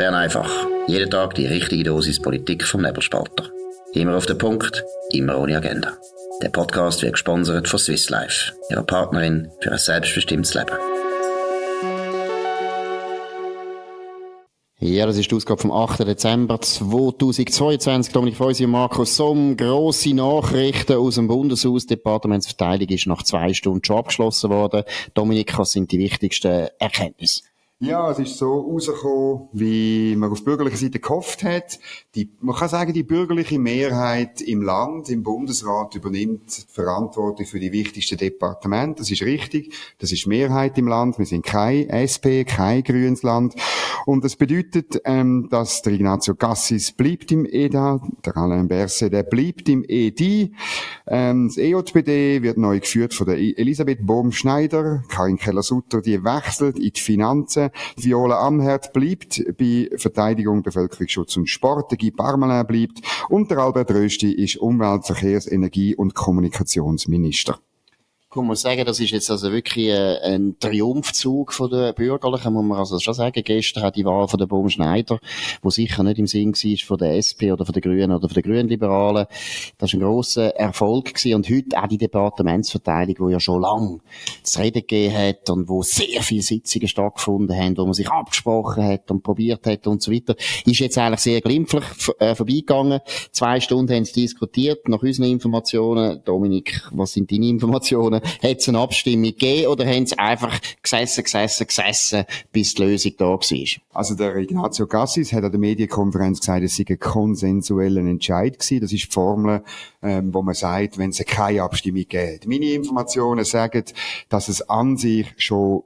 Bern einfach. Jeden Tag die richtige Dosis Politik vom Nebelspalter. Immer auf den Punkt, immer ohne Agenda. Der Podcast wird gesponsert von Swiss Life, ihrer Partnerin für ein selbstbestimmtes Leben. Ja, das ist die Ausgabe vom 8. Dezember 2022. Dominik Feusi und Markus Somm. Grosse Nachrichten aus dem Bundeshaus. Die Departementsverteidigung ist nach zwei Stunden schon abgeschlossen worden. Dominik, was sind die wichtigsten Erkenntnisse? Ja, es ist so rausgekommen, wie man auf bürgerlicher Seite gehofft hat. Die, man kann sagen, die bürgerliche Mehrheit im Land, im Bundesrat übernimmt die Verantwortung für die wichtigsten Departemente. Das ist richtig. Das ist Mehrheit im Land. Wir sind kein SP, kein grünes Land. Und das bedeutet, ähm, dass der Ignazio Cassis bleibt im EDA, der Alain Berset, der bleibt im EDI. Ähm, das EJPD wird neu geführt von der Elisabeth Bohm-Schneider. Karin Keller-Sutter, die wechselt in die Finanzen. Viola Amherd bleibt bei Verteidigung, Bevölkerungsschutz und Sport. Guy Parmelin bleibt. Und der Albert Rösti ist Umwelt-, Verkehrs-, Energie- und Kommunikationsminister kann man sagen, das ist jetzt also wirklich äh, ein Triumphzug von den Bürgerlichen, muss man also schon sagen. Gestern hat die Wahl von der Baum Schneider, wo sicher nicht im Sinn war von der SP oder von den Grünen oder von den Grünliberalen. Das war ein grosser Erfolg gewesen. Und heute auch die Departementsverteilung, die ja schon lange zu reden gegeben hat und wo sehr viele Sitzungen stattgefunden haben, wo man sich abgesprochen hat und probiert hat und so weiter, ist jetzt eigentlich sehr glimpflich äh, vorbeigegangen. Zwei Stunden haben sie diskutiert. Nach unseren Informationen, Dominik, was sind deine Informationen? Hat es eine Abstimmung gegeben oder haben sie einfach gesessen, gesessen, gesessen, bis die Lösung da war? Also der Ignazio Cassis hat an der Medienkonferenz gesagt, es sei ein konsensueller Entscheid gewesen. Das ist die Formel, ähm, wo man sagt, wenn es keine Abstimmung gibt. Meine Informationen sagen, dass es an sich schon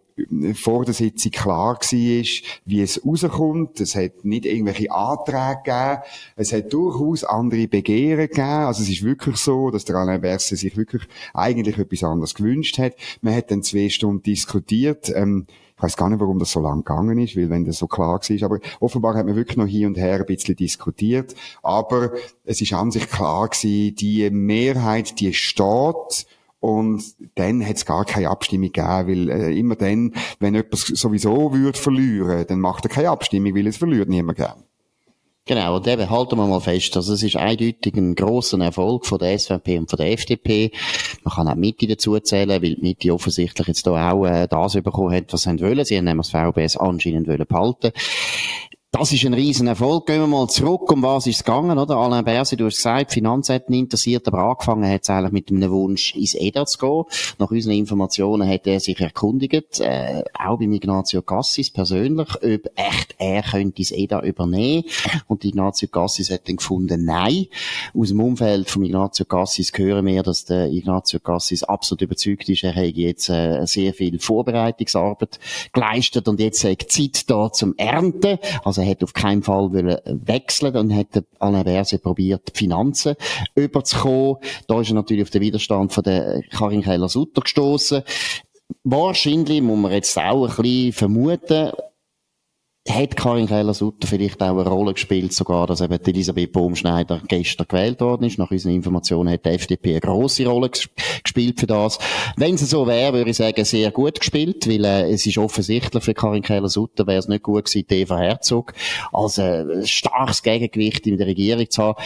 vor der Sitzung klar war, wie es rauskommt. Es hat nicht irgendwelche Anträge gegeben. Es hat durchaus andere Begehren gegeben. Also es ist wirklich so, dass der Alain Berset sich wirklich eigentlich etwas anderes gewünscht hat. Man hat dann zwei Stunden diskutiert. Ähm, ich weiß gar nicht, warum das so lang gegangen ist, weil wenn das so klar war, aber offenbar hat man wirklich noch hier und her ein bisschen diskutiert. Aber es ist an sich klar gewesen, die Mehrheit, die steht und dann hat es gar keine Abstimmung gegeben, weil äh, immer dann, wenn jemand sowieso würde verlieren, dann macht er keine Abstimmung, weil es verliert niemand gern. Genau, und eben halten wir mal fest, also es ist eindeutig ein grosser Erfolg von der SVP und von der FDP. Man kann auch Mitte dazu zählen, weil die Mitte offensichtlich jetzt da auch äh, das bekommen hat, was sie wollen. Sie haben nämlich das VBS anscheinend wollen behalten. Das ist ein riesen Erfolg. Gehen wir mal zurück, um was ist es gegangen, oder? Alain Berset, du hast gesagt, Finanz hätten interessiert, aber angefangen hat es eigentlich mit einem Wunsch, ins EDA zu gehen. Nach unseren Informationen hat er sich erkundigt, äh, auch bei Ignazio Cassis persönlich, ob echt er könnte das EDA übernehmen. Und Ignazio Cassis hat dann gefunden, nein. Aus dem Umfeld von Ignazio Cassis hören wir, dass der Ignazio Cassis absolut überzeugt ist, er hätte jetzt äh, sehr viel Vorbereitungsarbeit geleistet und jetzt hat Zeit da zum Ernten. Also er hat auf keinen Fall wechseln und hat Alain Berset probiert, die Finanzen überzukommen. Da ist er natürlich auf den Widerstand von der Karin Keller-Sutter gestoßen. Wahrscheinlich muss man jetzt auch ein bisschen vermuten, hat Karin Keller-Sutter vielleicht auch eine Rolle gespielt, sogar, dass eben Elisabeth Baumschneider gestern gewählt worden ist. Nach unseren Informationen hat die FDP eine grosse Rolle gespielt für das. Wenn es so wäre, würde ich sagen, sehr gut gespielt, weil äh, es ist offensichtlich für Karin Keller-Sutter wäre es nicht gut gewesen, Eva Herzog als äh, starkes Gegengewicht in der Regierung zu haben.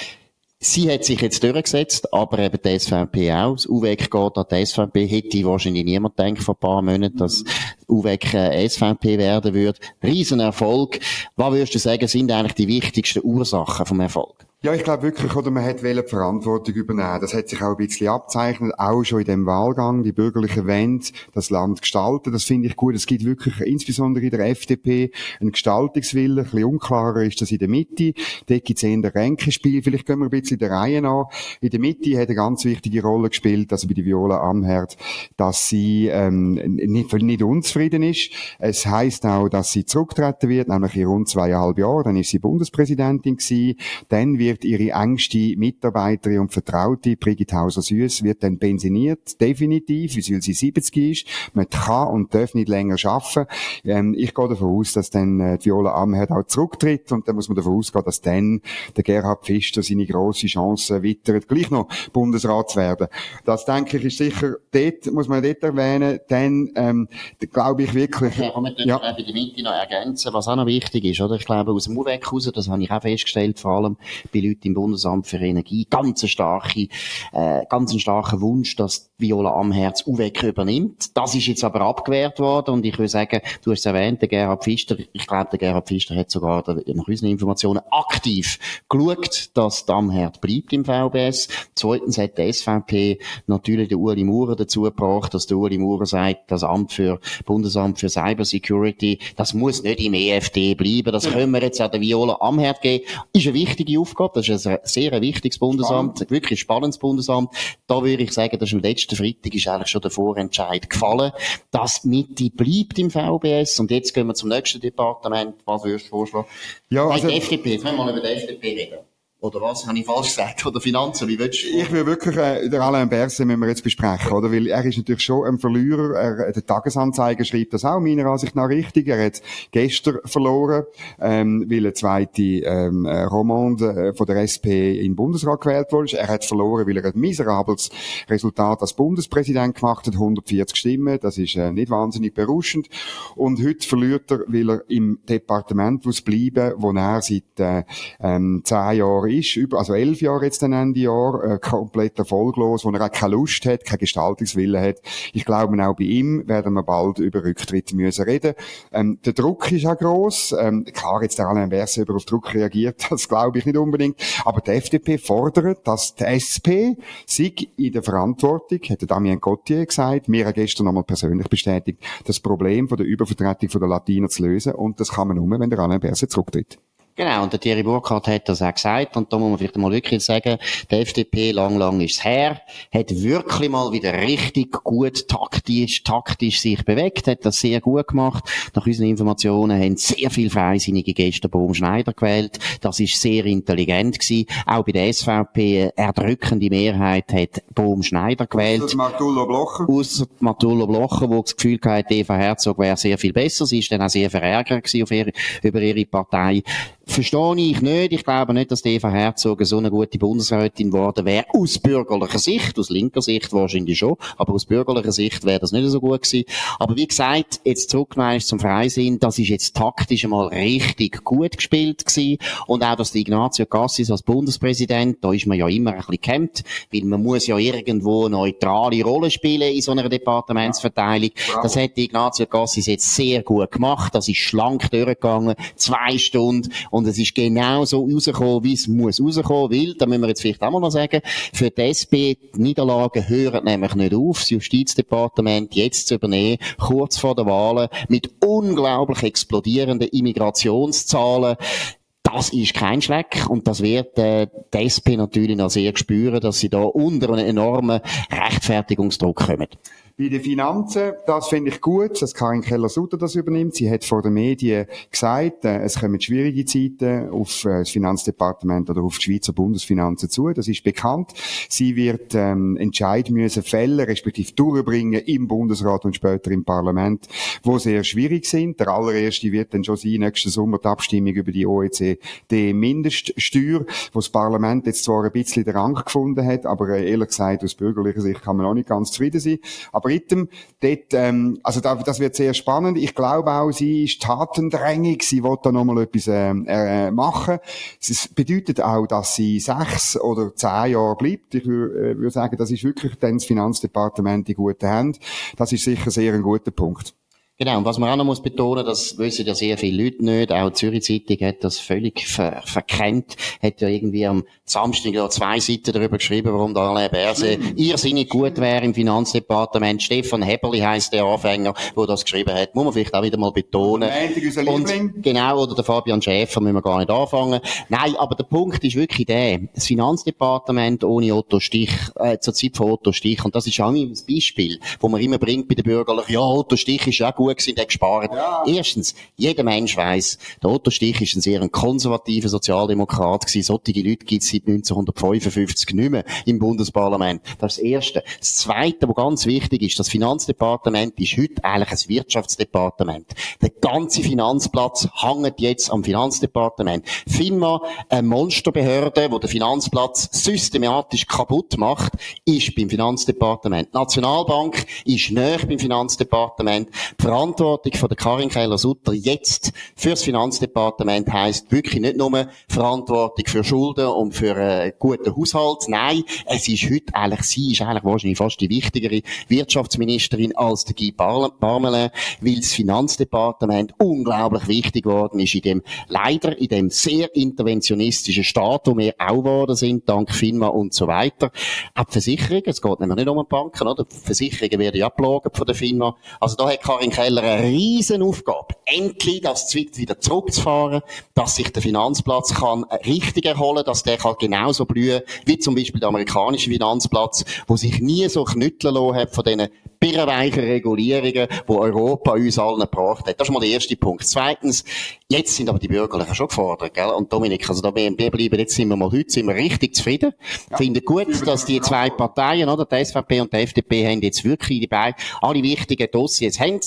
Sie hat sich jetzt durchgesetzt, aber eben die SVP auch. Das UWEC geht an die SVP. Hätte wahrscheinlich niemand gedacht vor ein paar Monaten, dass UWEC äh, SVP werden würde. Riesenerfolg. Was würdest du sagen, sind eigentlich die wichtigsten Ursachen vom Erfolg? Ja, ich glaube wirklich, oder man hat die Verantwortung übernehmen. Das hat sich auch ein bisschen abzeichnet, auch schon in dem Wahlgang. Die Bürgerlichen wollen das Land gestalten. Das finde ich gut. Es gibt wirklich, insbesondere in der FDP, einen Gestaltungswillen. Ein bisschen unklarer ist das in der Mitte. Dort gibt es eher ein Ränkespiel. Vielleicht gehen wir ein bisschen der Reihe an. In der Mitte hat eine ganz wichtige Rolle gespielt, also bei der Viola Amherd, dass sie ähm, nicht, nicht unzufrieden ist. Es heißt auch, dass sie zurücktreten wird, nämlich in rund zweieinhalb Jahren. Dann ist sie Bundespräsidentin gewesen. Dann wird wird ihre engste Mitarbeiterin und Vertraute, Brigitte Hauser-Süss, wird dann pensioniert, definitiv, weil sie 70 ist. Man kann und darf nicht länger arbeiten. Ähm, ich gehe davon aus, dass dann äh, Viola Amherd auch zurücktritt und dann muss man davon ausgehen, dass dann der Gerhard Pfister seine grosse Chance wittert, gleich noch Bundesrat zu werden. Das denke ich ist sicher, dort muss man dort erwähnen, dann ähm, glaube ich wirklich... Kann man ja. bei der Mitte noch ergänzen, was auch noch wichtig ist, oder? Ich glaube, aus dem UWEC raus, das habe ich auch festgestellt, vor allem bei Leuten im Bundesamt für Energie, ganz eine starke, äh, ganz ein starker Wunsch, dass Viola Amherz UWEC übernimmt. Das ist jetzt aber abgewehrt worden und ich würde sagen, du hast es erwähnt, der Gerhard Pfister, ich glaube, der Gerhard Pfister hat sogar nach unseren Informationen aktiv geschaut, dass die Amherd bleibt im VBS. Zweitens hat die SVP natürlich den Uli Maurer dazu gebracht, dass der Uli Maurer sagt, das Amt für, Bundesamt für Cybersecurity, das muss nicht im EFD bleiben, das können wir jetzt an der Viola Amherd geben. Ist eine wichtige Aufgabe, das ist ein sehr wichtiges Bundesamt, Spannend. wirklich ein spannendes Bundesamt. Da würde ich sagen, dass am letzten Freitag ist eigentlich schon der Vorentscheid gefallen, dass Mitte bleibt im VBS und jetzt gehen wir zum nächsten Departement. Was würdest du vorschlagen? Ja, also... Die FDP, jetzt müssen wir mal über die FDP reden. Oder was? Habe ich falsch gesagt? Oder Finanzen? Wie willst du? Ich will wirklich, äh, der Alain Berset müssen wir jetzt besprechen, oder? Weil er ist natürlich schon ein Verlierer. Er, der Tagesanzeiger schreibt das auch meiner Ansicht nach richtig. Er hat gestern verloren, ähm, weil eine zweite, ähm, äh, Romande äh, von der SP den Bundesrat gewählt wurde. Er hat verloren, weil er ein miserables Resultat als Bundespräsident gemacht hat. 140 Stimmen. Das ist, äh, nicht wahnsinnig berauschend. Und heute verliert er, weil er im Departement muss bleiben, wo er seit, äh, ähm, zehn Jahren ist, über, also elf Jahre jetzt dann Ende Jahr, äh, komplett erfolglos, wo er auch keine Lust hat, keine Gestaltungswille hat. Ich glaube, auch bei ihm werden wir bald über Rücktritt müssen reden. Ähm, der Druck ist auch gross. Ähm, klar, jetzt der Alain Berset über auf Druck reagiert, das glaube ich nicht unbedingt. Aber die FDP fordert, dass die SP sich in der Verantwortung, hat der Damien Gauthier gesagt, mir gestern nochmal persönlich bestätigt, das Problem von der Übervertretung von der Latiner zu lösen. Und das kann man nur, wenn der Alain Berset zurücktritt. Genau, und der Thierry Burkhardt hat das auch gesagt, und da muss man vielleicht mal wirklich sagen, die FDP, lang, lang ist es her, hat wirklich mal wieder richtig gut taktisch, taktisch sich bewegt, hat das sehr gut gemacht. Nach unseren Informationen haben sehr viele Freisinnige gestern Bohm Schneider gewählt. Das ist sehr intelligent gewesen. Auch bei der SVP erdrückende Mehrheit hat Bohm Schneider gewählt. Ausser Martullo Blocher. Ausser Martullo Blocher, wo das Gefühl hatte, Eva Herzog wäre sehr viel besser. Sie ist dann auch sehr verärgert gewesen ihre, über ihre Partei. Verstehe ich nicht. Ich glaube nicht, dass Eva Herzog so eine gute Bundesrätin geworden wäre. Aus bürgerlicher Sicht, aus linker Sicht wahrscheinlich schon. Aber aus bürgerlicher Sicht wäre das nicht so gut gewesen. Aber wie gesagt, jetzt zurückgemeint zum Freisinn, das ist jetzt taktisch einmal richtig gut gespielt gewesen. Und auch, dass die Ignazio Cassis als Bundespräsident, da ist man ja immer ein bisschen kämmt, weil man muss ja irgendwo eine neutrale Rolle spielen in so einer Departementsverteilung. Das hat die Ignazio Cassis jetzt sehr gut gemacht. Das ist schlank durchgegangen. Zwei Stunden. Und es ist genau so rausgekommen, wie es muss rauskommen, weil, da müssen wir jetzt vielleicht auch mal noch sagen, für die SP, die Niederlagen hören nämlich nicht auf, das Justizdepartement jetzt zu übernehmen, kurz vor der Wahlen, mit unglaublich explodierenden Immigrationszahlen, das ist kein Schleck und das wird äh, die SP natürlich noch sehr spüren, dass sie da unter einen enormen Rechtfertigungsdruck kommen. Bei den Finanzen, das finde ich gut, dass Karin Keller-Sutter das übernimmt. Sie hat vor den Medien gesagt, äh, es kommen schwierige Zeiten auf äh, das Finanzdepartement oder auf die Schweizer Bundesfinanzen zu. Das ist bekannt. Sie wird ähm, entscheiden müssen, Fälle respektive durchbringen im Bundesrat und später im Parlament, wo sehr schwierig sind. Der allererste wird dann schon sein, nächsten Sommer die Abstimmung über die OECD-Mindeststeuer, wo das Parlament jetzt zwar ein bisschen den Rang gefunden hat, aber äh, ehrlich gesagt, aus bürgerlicher Sicht kann man auch nicht ganz zufrieden sein. Aber Briten. Dort, ähm, also da, das wird sehr spannend. Ich glaube auch, sie ist tatendrängig. Sie will da nochmal etwas ähm, äh, machen. Es bedeutet auch, dass sie sechs oder zehn Jahre bleibt. Ich würde äh, würd sagen, das ist wirklich dann das Finanzdepartement in guten Händen. Das ist sicher sehr ein guter Punkt. Genau, und was man auch noch muss betonen, das wissen ja sehr viele Leute nicht, auch die Zürich Zeitung hat das völlig ver verkennt, hat ja irgendwie am Samstag ja zwei Seiten darüber geschrieben, warum der Alain Berset mhm. irrsinnig gut wäre im Finanzdepartement. Stefan Heberli heisst der Anfänger, der das geschrieben hat. Muss man vielleicht auch wieder mal betonen. Und, genau, oder der Fabian Schäfer müssen wir gar nicht anfangen. Nein, aber der Punkt ist wirklich der, das Finanzdepartement ohne Otto Stich, äh, zur Zeit von Otto Stich, und das ist auch ein Beispiel, wo man immer bringt bei den Bürgerlichen, ja, Otto Stich ist ja gut gut sind, hat gespart. Ja. Erstens, jeder Mensch weiss, der Otto Stich ist ein sehr konservativer Sozialdemokrat gewesen. Solche Leute gibt es seit 1955 nicht mehr im Bundesparlament. Das ist das Erste. Das Zweite, was ganz wichtig ist, das Finanzdepartement ist heute eigentlich ein Wirtschaftsdepartement. Der ganze Finanzplatz hängt jetzt am Finanzdepartement. FINMA, eine Monsterbehörde, die den Finanzplatz systematisch kaputt macht, ist beim Finanzdepartement. Die Nationalbank ist näher beim Finanzdepartement. Die Verantwortung von der Karin Keller-Sutter jetzt fürs Finanzdepartement heisst wirklich nicht nur Verantwortung für Schulden und für einen guten Haushalt. Nein, es ist heute eigentlich, sie ist eigentlich wahrscheinlich fast die wichtigere Wirtschaftsministerin als der Guy Parmelin, weil das Finanzdepartement unglaublich wichtig geworden ist in dem, leider in dem sehr interventionistischen Staat, wo wir auch geworden sind, dank FINMA und so weiter. Die Versicherungen, es geht nämlich nicht um Banken, oder? Die Versicherungen werden ja abgelagert von der FINMA. Also da hat Karin Keller eine riesen Aufgabe. Endlich das wieder zurückzufahren, dass sich der Finanzplatz kann richtig erholen, dass der kann genauso blühen, wie zum Beispiel der amerikanische Finanzplatz, wo sich nie so knütteln lassen hat von diesen birrenweichen Regulierungen, die Europa uns allen gebracht hat. Das ist mal der erste Punkt. Zweitens, jetzt sind aber die Bürgerlichen schon gefordert, gell? Und Dominik, also da wir, wir bleiben jetzt sind wir mal heute sind wir richtig zufrieden. Ja. Finden gut, dass die zwei Parteien, oder, die SVP und die FDP, haben jetzt wirklich die beiden, alle wichtigen Dossiers haben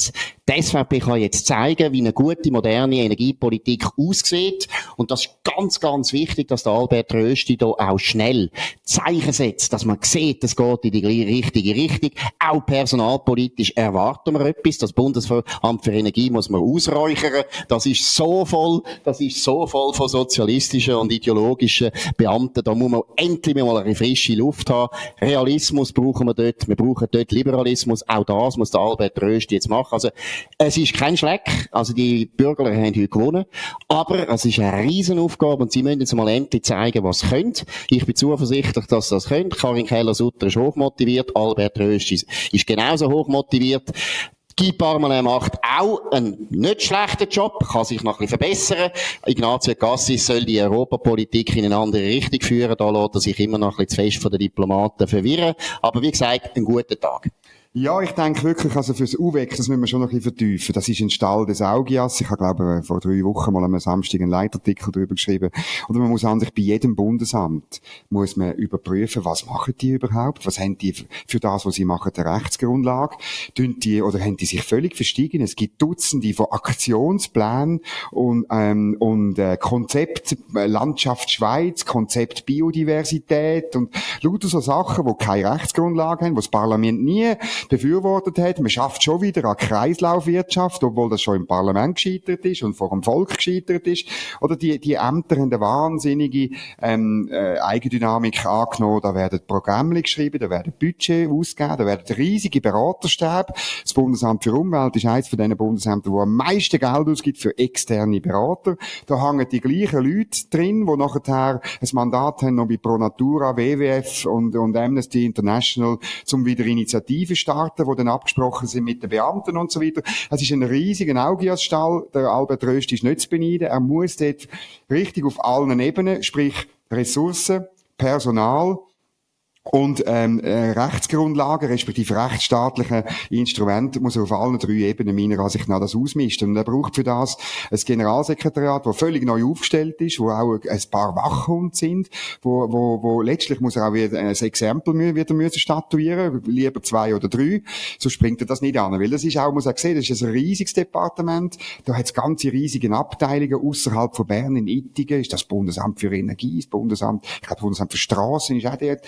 Die SVP kann jetzt zeigen, wie eine gute, moderne Energiepolitik aussieht. Und das ist ganz, ganz wichtig, dass der Albert Rösti da auch schnell Zeichen setzt, dass man sieht, es geht in die richtige Richtung. Auch personalpolitisch erwarten wir etwas. Das Bundesamt für Energie muss man ausräuchern. Das ist so voll, das ist so voll von sozialistischen und ideologischen Beamten. Da muss man endlich mal eine frische Luft haben. Realismus brauchen wir dort. Wir brauchen dort Liberalismus. Auch das muss der Albert Rösti jetzt machen. Also, es ist kein Schleck. Also, die Bürger haben heute gewonnen. Aber es ist eine Riesenaufgabe und sie müssen jetzt mal endlich zeigen, was sie können. Ich bin zuversichtlich, dass sie das können. Karin Keller-Sutter ist hochmotiviert. Albert Rösti ist genauso hochmotiviert. Guy Parmelin macht auch einen nicht schlechten Job, kann sich noch ein verbessern. Ignazio Cassis soll die Europapolitik in eine andere Richtung führen. Da lässt er sich immer noch ein bisschen zu fest von den Diplomaten verwirren. Aber wie gesagt, einen guten Tag. Ja, ich denke wirklich, also fürs UWEC, das müssen wir schon noch ein bisschen vertiefen. Das ist ein Stall des Augias. Ich habe, glaube vor drei Wochen mal am Samstag einen Leitartikel darüber geschrieben. Oder man muss eigentlich bei jedem Bundesamt, muss man überprüfen, was machen die überhaupt? Was haben die für das, was sie machen, der Rechtsgrundlage? Tun die, oder haben die sich völlig verstiegen? Es gibt Dutzende von Aktionsplänen und, ähm, und, äh, Konzept äh, Landschaft Schweiz, Konzept Biodiversität und lauter so Sachen, wo keine Rechtsgrundlage haben, wo das Parlament nie befürwortet hat. Man schafft schon wieder an Kreislaufwirtschaft, obwohl das schon im Parlament gescheitert ist und vor dem Volk gescheitert ist. Oder die, die Ämter haben eine wahnsinnige ähm, äh, Eigendynamik angenommen. Da werden Programme geschrieben, da werden Budget ausgegeben, da werden riesige Beraterstäbe. Das Bundesamt für Umwelt ist eines von den Bundesämtern, wo am meisten Geld ausgibt für externe Berater. Da hängen die gleichen Leute drin, die nachher ein Mandat haben, noch bei Pro Natura, WWF und, und Amnesty International, zum wieder Initiativen die dann abgesprochen sind mit den Beamten und so weiter. Es ist ein riesiger Augiasstall. Der Albert Röst ist nicht zu beneiden. Er muss dort richtig auf allen Ebenen, sprich Ressourcen, Personal, und ähm, äh, Rechtsgrundlagen, respektive rechtsstaatliche Instrumente, muss er auf allen drei Ebenen meiner Ansicht nach das ausmisten. Und er braucht für das ein Generalsekretariat, das völlig neu aufgestellt ist, wo auch ein paar Wachhunde sind, wo, wo, wo letztlich muss er auch wieder ein Exempel wieder müssen statuieren, lieber zwei oder drei, so springt er das nicht an. Weil das ist auch, muss er sehen, das ist ein riesiges Departement, da hat es ganze riesige Abteilungen außerhalb von Bern in Ittigen, ist das Bundesamt für Energie, das Bundesamt, ich glaube, das Bundesamt für Straßen ist auch dort,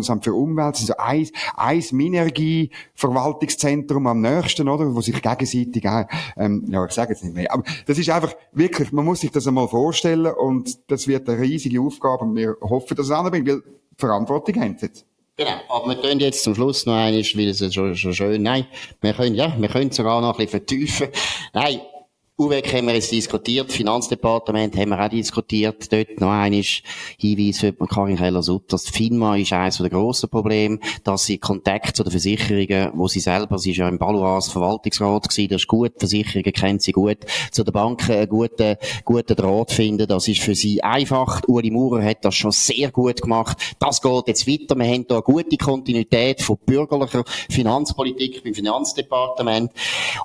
Bundesamt für Umwelt, ist so ein, ein Minergie-Verwaltungszentrum am nächsten, oder? Wo sich gegenseitig ähm, ja, ich sage jetzt nicht mehr. Aber das ist einfach wirklich, man muss sich das einmal vorstellen und das wird eine riesige Aufgabe und wir hoffen, dass es anbringt, weil Verantwortung haben jetzt. Genau. Aber wir können jetzt zum Schluss noch eines, weil es schon, schon schön, nein, wir können, ja, wir können sogar noch ein bisschen vertiefen. Nein, UWEC haben wir jetzt diskutiert, Finanzdepartement haben wir auch diskutiert. Dort noch einmal Hinweis für Karin Keller-Sutter. Das FINMA ist eines der grossen Probleme, dass sie Kontakt zu den Versicherungen, wo sie selber, sie ist ja im Balois Verwaltungsrat gewesen, das ist gut, Versicherungen kennt sie gut, zu den Banken einen guten, guten Draht finden, das ist für sie einfach. Uli Maurer hat das schon sehr gut gemacht. Das geht jetzt weiter. Wir haben hier eine gute Kontinuität von bürgerlicher Finanzpolitik beim Finanzdepartement.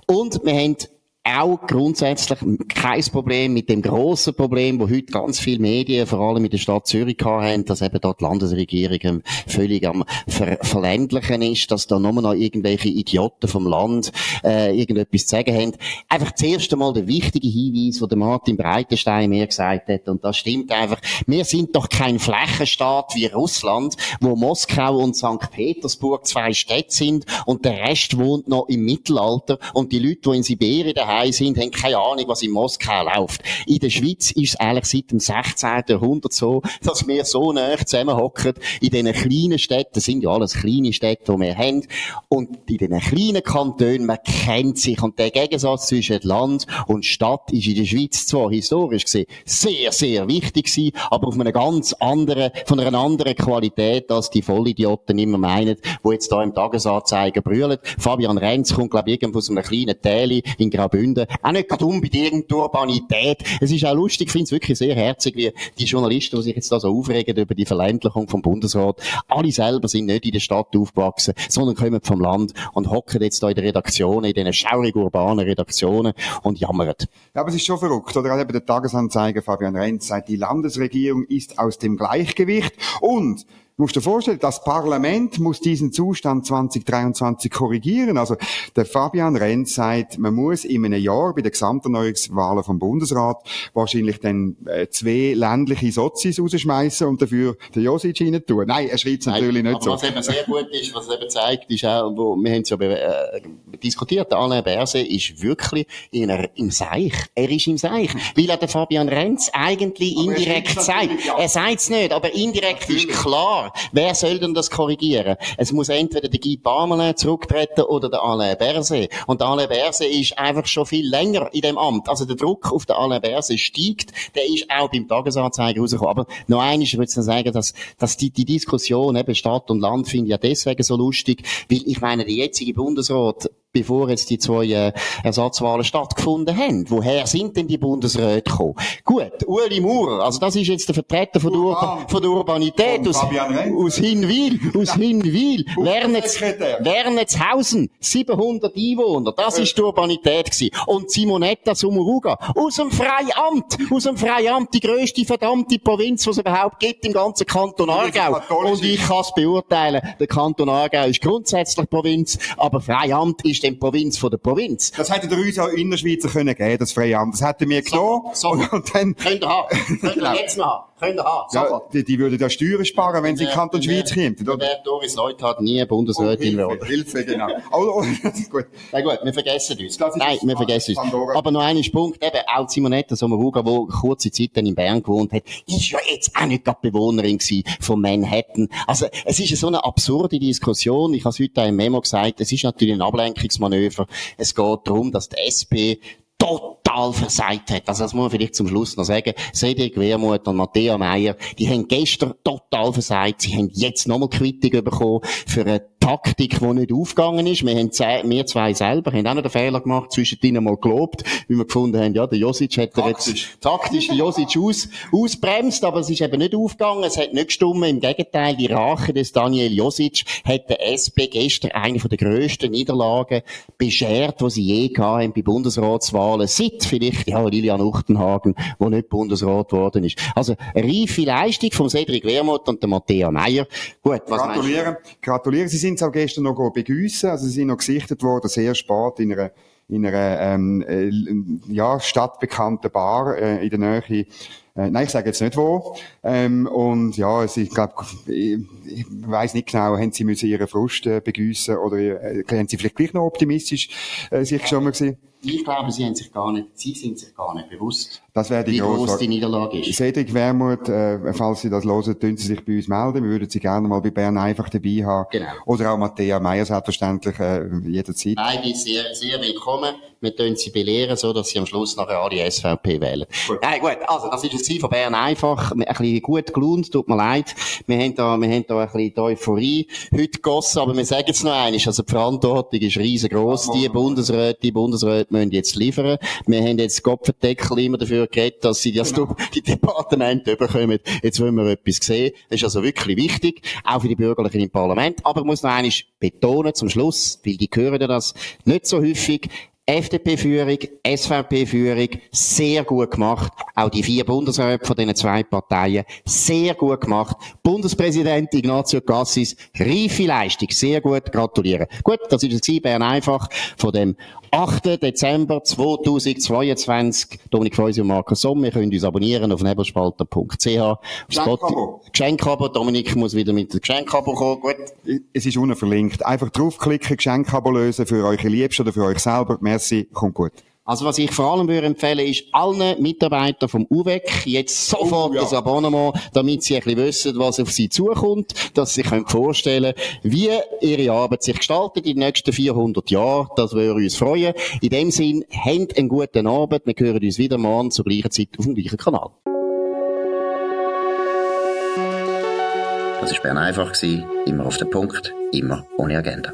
Und wir haben auch grundsätzlich kein Problem mit dem grossen Problem, wo heute ganz viele Medien, vor allem in der Stadt Zürich haben, dass eben dort die Landesregierung völlig am Ver Verländlichen ist, dass da nur noch irgendwelche Idioten vom Land äh, irgendetwas zu sagen haben. Einfach zuerst einmal der wichtige Hinweis, den Martin Breitenstein mir gesagt hat, und das stimmt einfach, wir sind doch kein Flächenstaat wie Russland, wo Moskau und St. Petersburg zwei Städte sind und der Rest wohnt noch im Mittelalter und die Leute, die in Sibirien daheim daheim sind, haben keine Ahnung, was in Moskau läuft. In der Schweiz ist es eigentlich seit dem 16. Jahrhundert so, dass wir so nah zusammenhocken in diesen kleinen Städten, das sind ja alles kleine Städte, die wir haben, und in diesen kleinen Kantonen, man kennt sich, und der Gegensatz zwischen Land und Stadt ist in der Schweiz zwar historisch gesehen sehr, sehr wichtig gewesen, aber auf einer ganz anderen, von einer anderen Qualität, als die Vollidioten immer meinen, die jetzt da im Tagesanzeiger brüllen. Fabian Renz kommt, glaube ich, irgendwo aus einem kleinen Täli in Graubünden Gründen. Auch nicht gerade unbedingt Urbanität. Es ist auch lustig, ich finde es wirklich sehr herzig, wie die Journalisten, die sich jetzt da so aufregen über die Verländlichung vom Bundesrat, alle selber sind nicht in der Stadt aufgewachsen, sondern kommen vom Land und hocken jetzt da in den Redaktionen, in diesen schaurig urbanen Redaktionen und jammern. Ja, aber es ist schon verrückt, oder? Eben der Tagesanzeiger Fabian Renz sagt, die Landesregierung ist aus dem Gleichgewicht und Du musst dir vorstellen, das Parlament muss diesen Zustand 2023 korrigieren. Also, der Fabian Renz sagt, man muss in einem Jahr bei den Gesamterneuerungswahlen vom Bundesrat wahrscheinlich dann äh, zwei ländliche Sozis rausschmeißen und dafür den Josic rein tun. Nein, er schreibt es natürlich nicht aber so. Was eben sehr gut ist, was es eben zeigt, ist auch, wo, wir haben es ja äh, diskutiert, der Alain Berse ist wirklich in einer, im Seich. Er ist im Seich. Weil er der Fabian Renz eigentlich aber indirekt sagt. Ja. Er sagt es nicht, aber indirekt natürlich. ist klar, Wer soll denn das korrigieren? Es muss entweder der Guy Parmelin zurücktreten oder der Alain Berset. Und der Alain Berset ist einfach schon viel länger in dem Amt. Also der Druck auf den Alain Berset steigt. Der ist auch beim Tagesanzeiger rausgekommen. Aber noch eines, ich würde sagen, dass, dass die, die Diskussion eben Stadt und Land finde ich ja deswegen so lustig, weil ich meine, der jetzige Bundesrat bevor jetzt die zwei äh, Ersatzwahlen stattgefunden haben. Woher sind denn die Bundesräte gekommen? Gut, Uli Maurer, also das ist jetzt der Vertreter von, der, Urban, von der Urbanität aus, aus Hinwil, aus Hinwil, Wernetz, Wernetzhausen, 700 Einwohner, das ist die Urbanität gewesen. Und Simonetta Sumuruga, aus dem Freiamt, aus dem Freiamt, die grösste verdammte Provinz, die es überhaupt gibt im ganzen Kanton Aargau. Und ich kann es beurteilen, der Kanton Aargau ist grundsätzlich Provinz, aber Freiamt ist dann Provinz von der Provinz. Das hätte ihr uns auch Innerschweizer können geben, das Freiamt. Das hätten wir genommen. So, so. Und, dann... Könnt ihr haben. Könnt ihr jetzt noch haben. Könnt ihr haben. Ja, die, die würden da Steuern sparen, wenn sie in Kanton Schweiz kämen. Der Doris Leuthard nie Bundesrätin werden. Oh, Hilfe, Hilfe, genau. Oh, oh, gut. Na gut, wir vergessen uns. Nein, wir vergessen uns. Aber noch ein Punkt, eben, auch Simonetta Sommaruga, die kurze Zeit dann in Bern gewohnt hat, ist ja jetzt auch nicht gerade Bewohnerin von Manhattan. Also, es ist so eine absurde Diskussion. Ich habe es heute im Memo gesagt, es ist natürlich ein Ablenkungsmanöver. Es geht darum, dass die SP total versagt hat. Also das muss man vielleicht zum Schluss noch sagen. Cedric Wermuth und Matthäa Meyer, die haben gestern total versagt. Sie haben jetzt nochmal Quittung bekommen für eine Taktik, die nicht aufgegangen ist. Wir, haben wir zwei selber haben auch noch den Fehler gemacht, zwischendrin mal gelobt, weil wir gefunden haben, ja, der Josic hat taktisch. jetzt taktisch den Josic aus, ausbremst, aber es ist eben nicht aufgegangen, es hat nicht gestummen. Im Gegenteil, die Rache des Daniel Josic hat der SP gestern eine von der grössten Niederlagen beschert, die sie je haben bei Bundesratswahlen. Seit vielleicht, ja, Lilian Uchtenhagen, wo nicht Bundesrat geworden ist. Also, eine reife Leistung von Cedric Wermuth und der Meyer. Gut, was Gratulieren. Gratulieren. Sie sind sind auch gestern noch begüssen, also sie sind noch gesichtet worden, sehr spät in einer in einer ähm, äh, ja, stadtbekannten Bar äh, in der Nähe äh, nein, ich sage jetzt nicht wo. Ähm, und ja, also ich glaube, ich, ich weiß nicht genau, haben sie müssen ihren Frust äh, begüssen oder äh, haben sie vielleicht gleich noch optimistisch äh, sich schon mal gesehen? Ich glaube, sie haben sich gar nicht, sie sind sich gar nicht bewusst, das wäre die wie groß die Niederlage ist. Cedric Wermuth, äh, falls Sie das hören, tun Sie sich bei uns melden. Wir würden Sie gerne mal bei Bern einfach dabei haben. Genau. Oder auch Matthäa Meyer selbstverständlich äh, jederzeit. Beide sehr, sehr willkommen. Wir tun sie belehren, so dass sie am Schluss nachher alle SVP wählen. Gut. Nein, gut, also, das ist es von Bern einfach, ein bisschen gut gelohnt, tut mir leid. Wir haben da, wir haben da ein bisschen die Euphorie heute gegossen, aber wir sagen es noch einmal, also die Verantwortung ist riesengroß, die Bundesräte, die Bundesräte müssen jetzt liefern. Wir haben jetzt Kopfendeckel immer dafür geredet, dass sie das genau. die Departemente bekommen. Jetzt wollen wir etwas sehen. Das ist also wirklich wichtig, auch für die Bürgerlichen im Parlament. Aber ich muss noch einmal betonen zum Schluss, weil die hören das nicht so häufig. FDP-Führung, SVP-Führung, sehr gut gemacht. Auch die vier Bundesräte von diesen zwei Parteien, sehr gut gemacht. Bundespräsident Ignazio Cassis, reife Leistung, sehr gut, gratulieren. Gut, das ist es Bern einfach von dem 8. Dezember 2022. Dominik Feusi und Markus Somm. Ihr könnt uns abonnieren auf nebelspalter.ch. Geschenkabo. Geschenkabo. Dominik muss wieder mit dem Geschenkabo kommen. Gut. Es ist unten verlinkt. Einfach draufklicken, Geschenkabo lösen für eure Liebsten oder für euch selber. Merci, kommt gut. Also was ich vor allem würde empfehlen, ist allen Mitarbeitern vom UWEC jetzt sofort oh, ja. das Abonnement, damit sie ein bisschen wissen, was auf sie zukommt, dass sie sich vorstellen wie ihre Arbeit sich gestaltet in den nächsten 400 Jahren. Das würde uns freuen. In dem Sinn, habt einen guten Abend. Wir hören uns wieder morgen zur gleichen Zeit auf dem gleichen Kanal. Das war Bern einfach, immer auf den Punkt, immer ohne Agenda.